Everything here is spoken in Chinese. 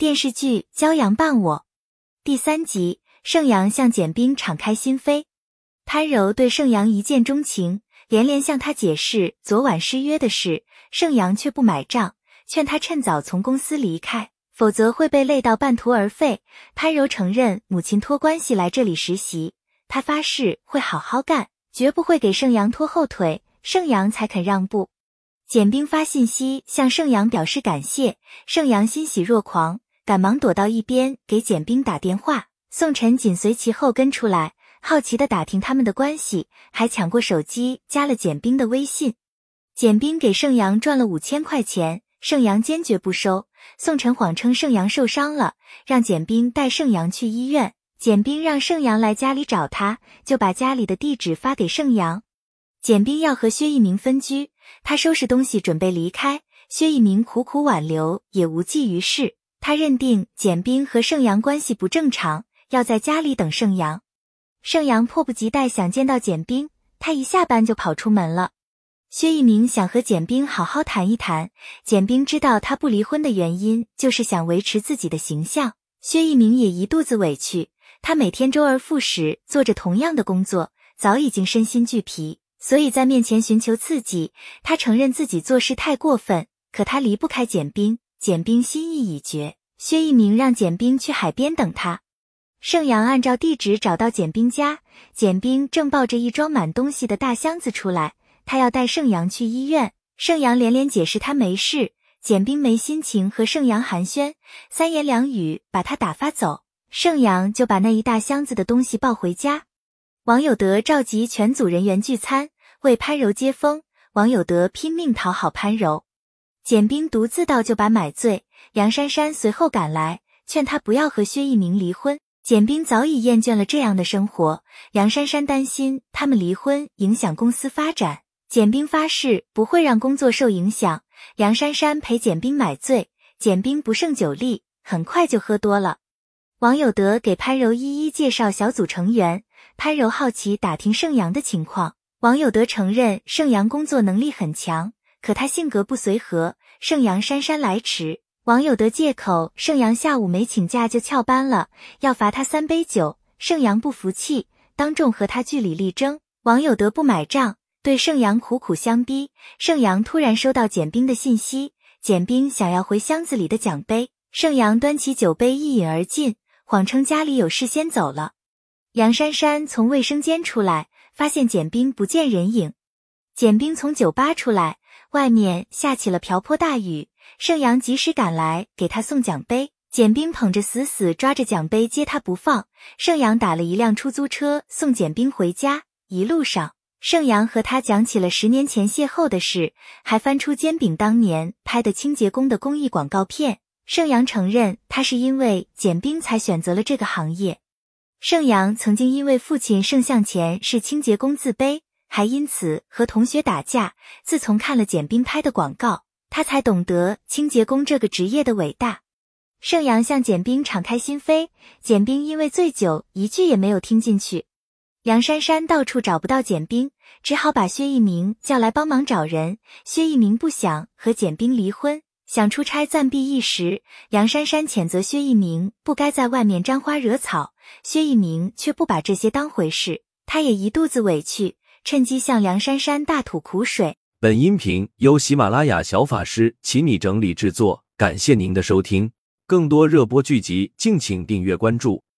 电视剧《骄阳伴我》第三集，盛阳向简冰敞开心扉。潘柔对盛阳一见钟情，连连向他解释昨晚失约的事，盛阳却不买账，劝他趁早从公司离开，否则会被累到半途而废。潘柔承认母亲托关系来这里实习，他发誓会好好干，绝不会给盛阳拖后腿，盛阳才肯让步。简冰发信息向盛阳表示感谢，盛阳欣喜若狂。赶忙躲到一边给简冰打电话，宋晨紧随其后跟出来，好奇的打听他们的关系，还抢过手机加了简冰的微信。简冰给盛阳赚了五千块钱，盛阳坚决不收。宋晨谎称盛阳受伤了，让简冰带盛阳去医院。简冰让盛阳来家里找他，就把家里的地址发给盛阳。简冰要和薛一鸣分居，他收拾东西准备离开，薛一鸣苦苦挽留也无济于事。他认定简冰和盛阳关系不正常，要在家里等盛阳。盛阳迫不及待想见到简冰，他一下班就跑出门了。薛一鸣想和简冰好好谈一谈。简冰知道他不离婚的原因，就是想维持自己的形象。薛一鸣也一肚子委屈，他每天周而复始做着同样的工作，早已经身心俱疲，所以在面前寻求刺激。他承认自己做事太过分，可他离不开简冰。简冰心意已决，薛一鸣让简冰去海边等他。盛阳按照地址找到简冰家，简冰正抱着一装满东西的大箱子出来，他要带盛阳去医院。盛阳连连解释他没事，简冰没心情和盛阳寒暄，三言两语把他打发走。盛阳就把那一大箱子的东西抱回家。王有德召集全组人员聚餐，为潘柔接风。王有德拼命讨好潘柔。简冰独自倒酒把买醉，杨珊珊随后赶来，劝他不要和薛一鸣离婚。简冰早已厌倦了这样的生活，杨珊珊担心他们离婚影响公司发展。简冰发誓不会让工作受影响。杨珊珊陪简冰买醉，简冰不胜酒力，很快就喝多了。王有德给潘柔一一介绍小组成员，潘柔好奇打听盛阳的情况。王有德承认盛阳工作能力很强。可他性格不随和，盛阳姗姗来迟，王有德借口盛阳下午没请假就翘班了，要罚他三杯酒。盛阳不服气，当众和他据理力争。王有德不买账，对盛阳苦苦相逼。盛阳突然收到简冰的信息，简冰想要回箱子里的奖杯，盛阳端起酒杯一饮而尽，谎称家里有事先走了。杨珊珊从卫生间出来，发现简冰不见人影。简冰从酒吧出来。外面下起了瓢泼大雨，盛阳及时赶来给他送奖杯。简冰捧着死死抓着奖杯接他不放。盛阳打了一辆出租车送简冰回家。一路上，盛阳和他讲起了十年前邂逅的事，还翻出煎饼当年拍的清洁工的公益广告片。盛阳承认他是因为简冰才选择了这个行业。盛阳曾经因为父亲盛向前是清洁工自卑。还因此和同学打架。自从看了简冰拍的广告，他才懂得清洁工这个职业的伟大。盛阳向简冰敞开心扉，简冰因为醉酒，一句也没有听进去。梁珊珊到处找不到简冰，只好把薛一鸣叫来帮忙找人。薛一鸣不想和简冰离婚，想出差暂避一时。梁珊珊谴责薛一鸣不该在外面沾花惹草，薛一鸣却不把这些当回事，他也一肚子委屈。趁机向梁珊珊大吐苦水。本音频由喜马拉雅小法师请你整理制作，感谢您的收听。更多热播剧集，敬请订阅关注。